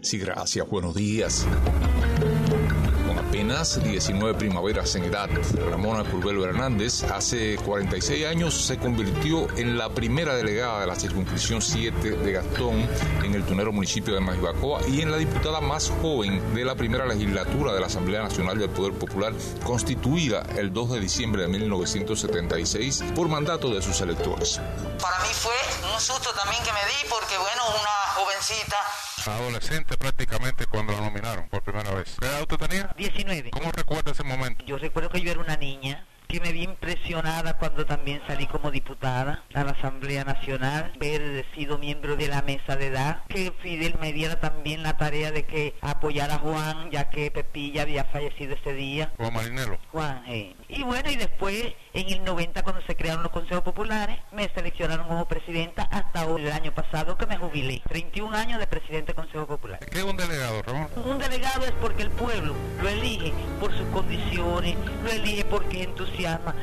Sí, gracias. Buenos días. Con apenas 19 primaveras en edad, Ramona Curvelo Hernández hace 46 años se convirtió en la primera delegada de la circunscripción 7 de Gastón en el tunero municipio de Majibacoa y en la diputada más joven de la primera legislatura de la Asamblea Nacional del Poder Popular, constituida el 2 de diciembre de 1976 por mandato de sus electores. Para mí fue un susto también que me di porque, bueno, una jovencita adolescente prácticamente cuando la nominaron por primera vez. ¿Qué edad usted tenía? 19. ¿Cómo recuerda ese momento? Yo recuerdo que yo era una niña que me vi impresionada cuando también salí como diputada a la Asamblea Nacional, haber sido miembro de la mesa de edad, que Fidel me diera también la tarea de que apoyara a Juan, ya que Pepilla había fallecido ese día. Juan Marinelo. Juan, eh. Y bueno, y después, en el 90, cuando se crearon los consejos populares, me seleccionaron como presidenta hasta hoy, el año pasado que me jubilé. 31 años de presidente del Consejo Popular. ¿Qué es un delegado, Ramón? Un delegado es porque el pueblo lo elige por sus condiciones, lo elige porque es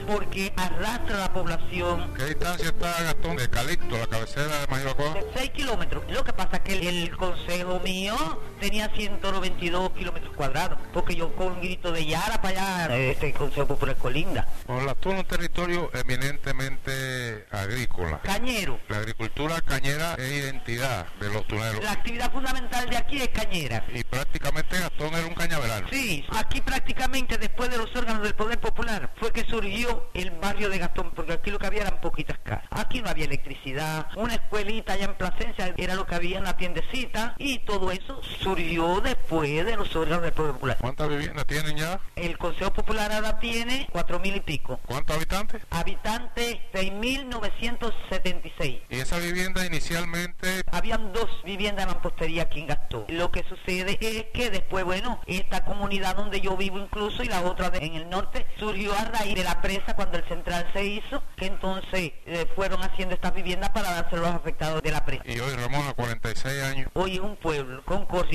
porque arrastra a la población. ¿Qué distancia está Gastón de Calixto, la cabecera de Majibacoa? De 6 kilómetros. Lo que pasa es que el, consejo mío tenía 192 kilómetros cuadrados, porque yo con un grito de Yara para allá, este consejo popular colinda. Bueno, la es un territorio eminentemente agrícola. Cañero. La agricultura cañera es identidad de los tuneros. La actividad fundamental de aquí es cañera. Y prácticamente Gastón era un cañaveral. Sí, aquí prácticamente después de los órganos del poder popular fue que surgió el barrio de Gastón, porque aquí lo que había eran poquitas casas. Aquí no había electricidad, una escuelita allá en Plasencia era lo que había en la tiendecita y todo eso surgió después de los órganos del Poder Popular. ¿Cuántas viviendas tienen ya? El Consejo Popular ahora tiene cuatro mil y pico. ¿Cuántos habitantes? Habitantes 6.976. ¿Y esa vivienda inicialmente? Habían dos viviendas de mampostería aquí en Gastón. Lo que sucede es que después, bueno, esta comunidad donde yo vivo incluso y la otra en el norte surgió a raíz de la presa cuando el central se hizo, que entonces eh, fueron haciendo estas viviendas para darse a los afectados de la presa. Y hoy Ramón a 46 años. Hoy es un pueblo con corriente,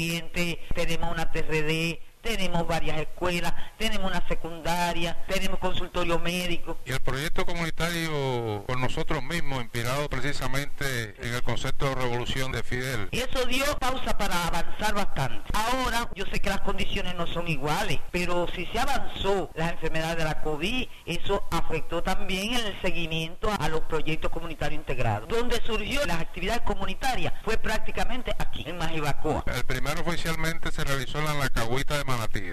tenemos una TRD, tenemos varias escuelas, tenemos una secundaria, tenemos consultorio médico. Y el proyecto comunitario por nosotros mismos, inspirado precisamente en el concepto de revolución de Fidel. Y eso dio pausa para avanzar bastante. Ahora yo sé que las condiciones no son iguales, pero si se avanzó la enfermedad de la COVID, eso afectó también el seguimiento a los proyectos comunitarios integrados. Donde surgió las actividades comunitarias fue prácticamente aquí, en Majibacoa. El primero oficialmente se realizó en la Cagüita de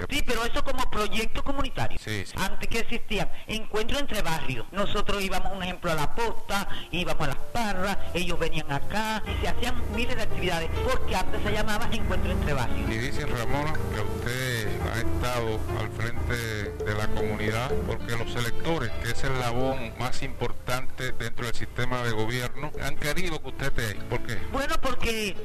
Sí, pero eso como proyecto comunitario. Sí, Antes que existían encuentros entre barrios. Nosotros íbamos, un ejemplo, a la posta, íbamos a las parras, ellos venían acá y se hacían miles de actividades porque antes se llamaba encuentro entre barrios. Y dicen, Ramona, que usted ha estado al frente de la comunidad porque los electores, que es el labón más importante dentro del sistema de gobierno, han querido que usted esté ahí. ¿Por qué? Bueno,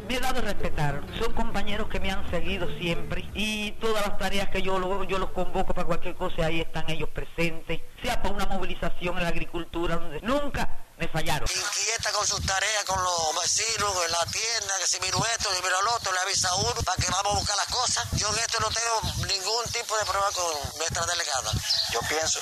me he dado a respetar. Son compañeros que me han seguido siempre y todas las tareas que yo, yo los convoco para cualquier cosa, ahí están ellos presentes, sea para una movilización en la agricultura, donde nunca me fallaron. Inquieta con sus tareas, con los vecinos, en la tienda, que si miro esto, si miro lo otro, le avisa a uno para que vamos a buscar las cosas. Yo en esto no tengo ningún tipo de problema con nuestra delegada. Yo pienso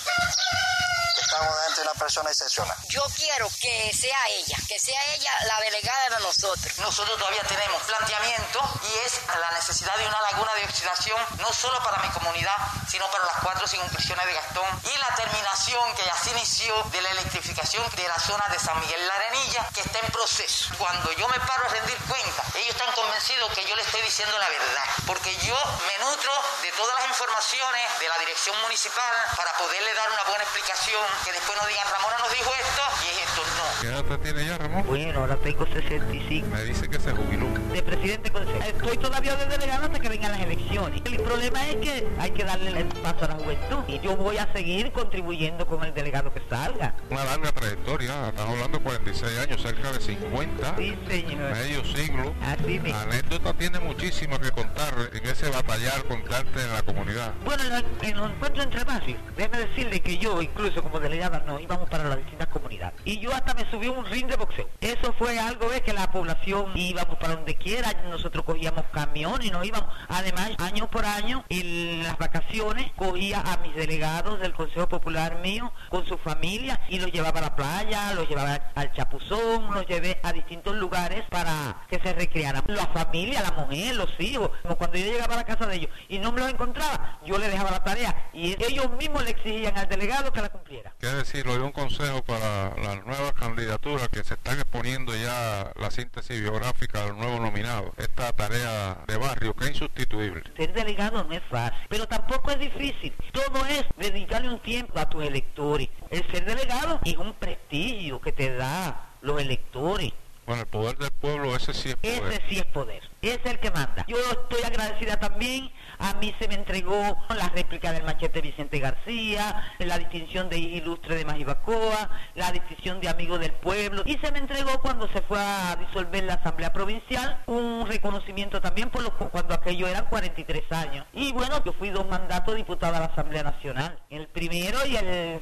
estamos dentro de una persona excepcional. Yo quiero que sea ella, que sea ella la delegada de nosotros. Nosotros todavía tenemos planteamiento y es la necesidad de una laguna de oxidación, no solo para mi comunidad, sino para las cuatro circunscripciones de Gastón y la terminación que ya se inició de la electrificación de la zona de San Miguel La Arenilla, que está en proceso. Cuando yo me paro a rendir cuenta, ellos están convencidos que yo le estoy diciendo la verdad, porque yo me nutro de todas las informaciones de la dirección municipal para poderle dar una buena explicación, que después no digan Ramona nos dijo esto y esto no. ¿Qué edad tiene ya, Ramón? Bueno, ahora tengo 65. Me dice que se jubiló. De presidente Estoy todavía de delegado hasta vengan las elecciones. El problema es que hay que darle el paso a la juventud. Y yo voy a seguir contribuyendo con el delegado que salga. Una larga trayectoria, estamos hablando de 46 años, cerca de 50. Sí, señor. Medio siglo. Así mismo. Anécdota tiene muchísimo que contar en ese batallar constante en la comunidad. Bueno, en los encuentros entre barrios, déjeme decirle que yo, incluso como delegada, no íbamos para las distintas comunidades. Y yo hasta me subí un ring de boxeo. Eso fue algo de que la población íbamos para donde quiera. Nosotros cogíamos camiones y nos íbamos. Además, año por año, en las vacaciones, cogía a mis delegados del Consejo Popular mío con su familia y los llevaba a la playa, los llevaba al Chapuzón, los llevé a distintos lugares para que se recrearan. La familia, la mujer, los hijos. Como cuando yo llegaba a la casa de ellos y no me los encontraba, yo le dejaba la tarea y ellos mismos le exigían al delegado que la cumpliera. Quiere decir, le doy un consejo para las nuevas candidaturas que se están exponiendo ya la síntesis biográfica del nuevo nominado. Esta tarea de barrio que insustituible. Ser delegado no es fácil, pero tampoco es difícil. Todo es dedicarle un tiempo a tus electores. El ser delegado es un prestigio que te da los electores. Bueno, el poder del pueblo, ese sí es poder. Ese sí es poder, es el que manda. Yo estoy agradecida también, a mí se me entregó la réplica del machete Vicente García, la distinción de ilustre de Majibacoa, la distinción de amigo del pueblo, y se me entregó cuando se fue a disolver la Asamblea Provincial, un reconocimiento también por lo, cuando aquello eran 43 años. Y bueno, yo fui dos mandatos diputada a la Asamblea Nacional, el primero y el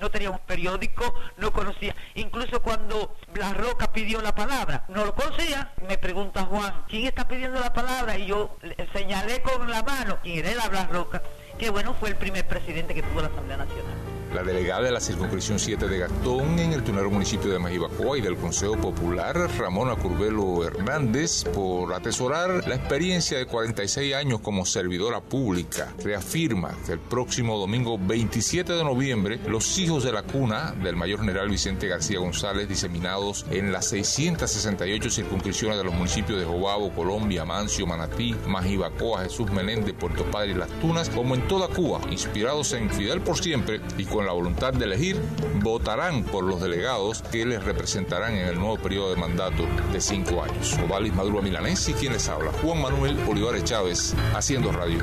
no teníamos periódico, no conocía. Incluso cuando Blas Roca pidió la palabra, no lo conocía. Me pregunta Juan, ¿quién está pidiendo la palabra? Y yo señalé con la mano quién era Blas Roca, que bueno, fue el primer presidente que tuvo la Asamblea Nacional la delegada de la circunscripción 7 de Gastón en el tunero municipio de Majibacoa y del Consejo Popular, Ramona Curvelo Hernández, por atesorar la experiencia de 46 años como servidora pública. Reafirma que el próximo domingo 27 de noviembre, los hijos de la cuna del mayor general Vicente García González, diseminados en las 668 circunscripciones de los municipios de Jobabo, Colombia, Mancio, Manatí, Majibacoa, Jesús Menéndez, Puerto Padre y Las Tunas, como en toda Cuba, inspirados en Fidel por siempre y con la voluntad de elegir, votarán por los delegados que les representarán en el nuevo periodo de mandato de cinco años. Ovalis Maduro Milanés y quien les habla, Juan Manuel Olivares Chávez, haciendo radio.